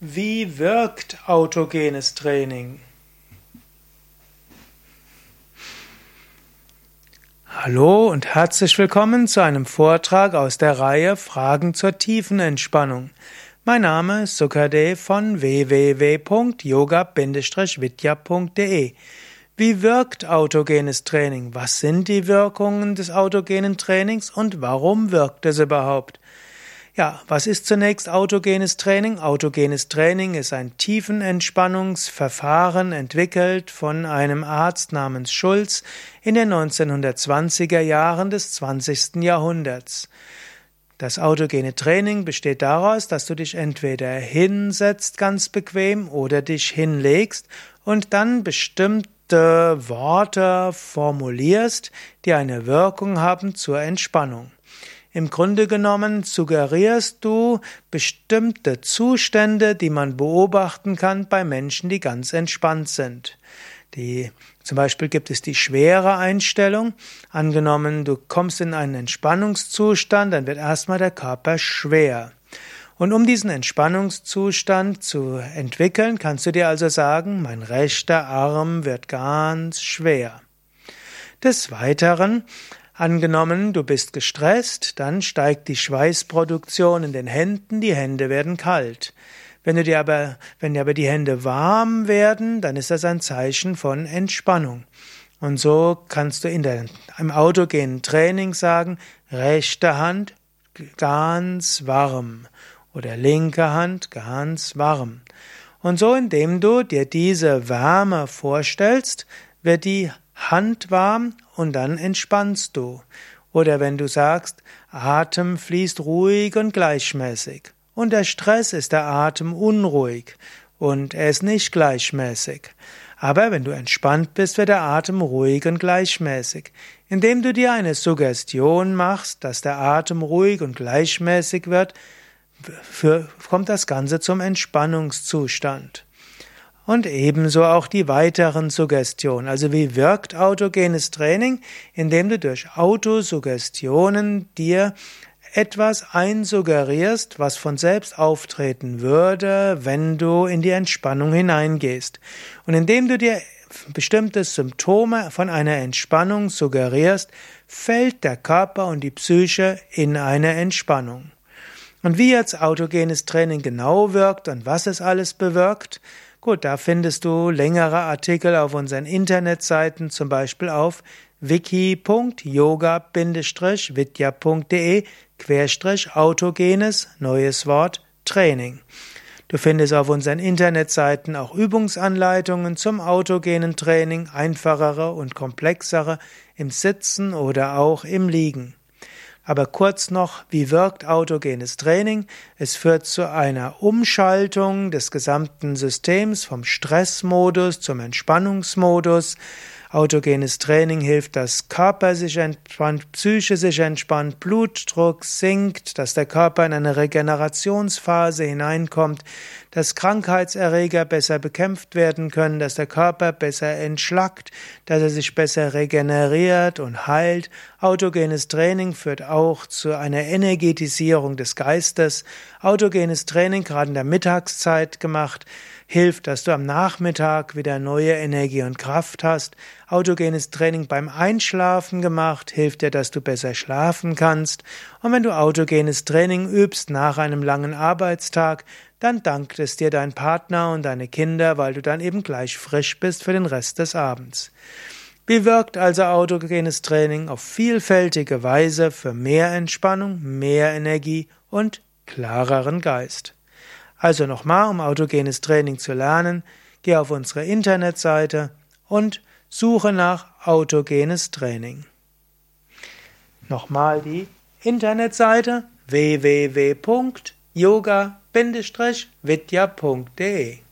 Wie wirkt autogenes Training? Hallo und herzlich willkommen zu einem Vortrag aus der Reihe Fragen zur tiefen Entspannung. Mein Name ist Sukade von www.yoga-vidya.de. Wie wirkt autogenes Training? Was sind die Wirkungen des autogenen Trainings und warum wirkt es überhaupt? Ja, was ist zunächst autogenes Training? Autogenes Training ist ein Tiefenentspannungsverfahren entwickelt von einem Arzt namens Schulz in den 1920er Jahren des 20. Jahrhunderts. Das autogene Training besteht daraus, dass du dich entweder hinsetzt ganz bequem oder dich hinlegst und dann bestimmte Worte formulierst, die eine Wirkung haben zur Entspannung. Im Grunde genommen suggerierst du bestimmte Zustände, die man beobachten kann bei Menschen, die ganz entspannt sind. Die, zum Beispiel gibt es die schwere Einstellung. Angenommen, du kommst in einen Entspannungszustand, dann wird erstmal der Körper schwer. Und um diesen Entspannungszustand zu entwickeln, kannst du dir also sagen, mein rechter Arm wird ganz schwer. Des Weiteren Angenommen, du bist gestresst, dann steigt die Schweißproduktion in den Händen, die Hände werden kalt. Wenn, du dir aber, wenn dir aber die Hände warm werden, dann ist das ein Zeichen von Entspannung. Und so kannst du in der, im autogenen Training sagen, rechte Hand ganz warm oder linke Hand ganz warm. Und so, indem du dir diese Wärme vorstellst, wird die Hand warm und dann entspannst du. Oder wenn du sagst, Atem fließt ruhig und gleichmäßig. Unter Stress ist der Atem unruhig und er ist nicht gleichmäßig. Aber wenn du entspannt bist, wird der Atem ruhig und gleichmäßig. Indem du dir eine Suggestion machst, dass der Atem ruhig und gleichmäßig wird, für, kommt das Ganze zum Entspannungszustand. Und ebenso auch die weiteren Suggestionen. Also wie wirkt autogenes Training? Indem du durch Autosuggestionen dir etwas einsuggerierst, was von selbst auftreten würde, wenn du in die Entspannung hineingehst. Und indem du dir bestimmte Symptome von einer Entspannung suggerierst, fällt der Körper und die Psyche in eine Entspannung. Und wie jetzt autogenes Training genau wirkt und was es alles bewirkt, Gut, da findest du längere Artikel auf unseren Internetseiten, zum Beispiel auf wiki.yoga-vidya.de querstrich autogenes neues Wort Training. Du findest auf unseren Internetseiten auch Übungsanleitungen zum autogenen Training, einfachere und komplexere im Sitzen oder auch im Liegen. Aber kurz noch, wie wirkt autogenes Training? Es führt zu einer Umschaltung des gesamten Systems vom Stressmodus zum Entspannungsmodus. Autogenes Training hilft, dass Körper sich entspannt, Psyche sich entspannt, Blutdruck sinkt, dass der Körper in eine Regenerationsphase hineinkommt, dass Krankheitserreger besser bekämpft werden können, dass der Körper besser entschlackt, dass er sich besser regeneriert und heilt. Autogenes Training führt auch zu einer Energetisierung des Geistes. Autogenes Training, gerade in der Mittagszeit gemacht, hilft, dass du am Nachmittag wieder neue Energie und Kraft hast. Autogenes Training beim Einschlafen gemacht, hilft dir, dass du besser schlafen kannst. Und wenn du autogenes Training übst nach einem langen Arbeitstag, dann dankt es dir dein Partner und deine Kinder, weil du dann eben gleich frisch bist für den Rest des Abends. Wie wirkt also autogenes Training auf vielfältige Weise für mehr Entspannung, mehr Energie und klareren Geist? Also nochmal, um autogenes Training zu lernen, geh auf unsere Internetseite und suche nach autogenes Training. Nochmal die Internetseite www.yoga-vidya.de